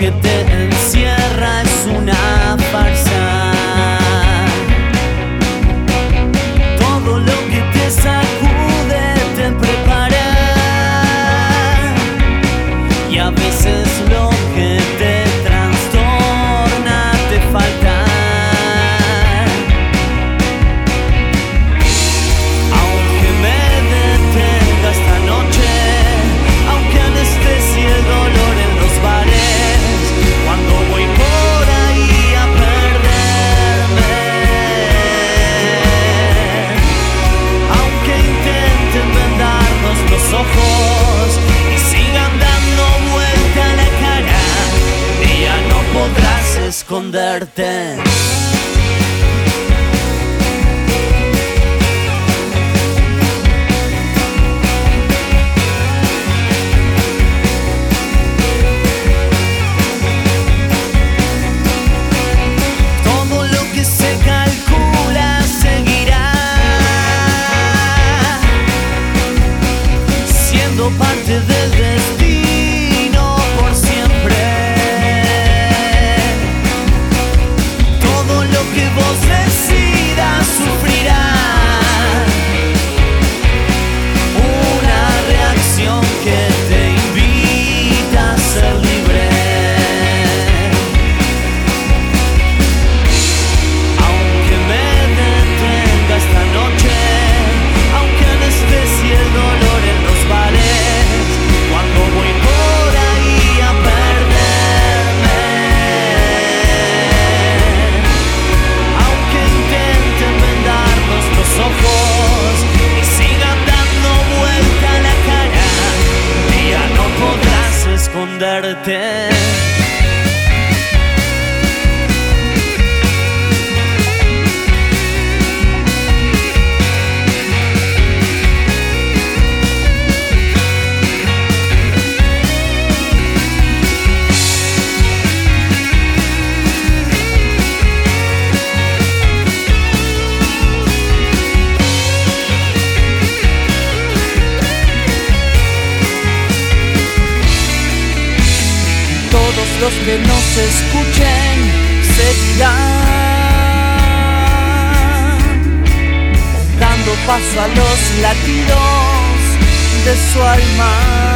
look at. Esconderte, todo lo que se calcula seguirá siendo parte del destino. que vos decidas sufrirás. れて los que nos escuchen seguirán dando paso a los latidos de su alma.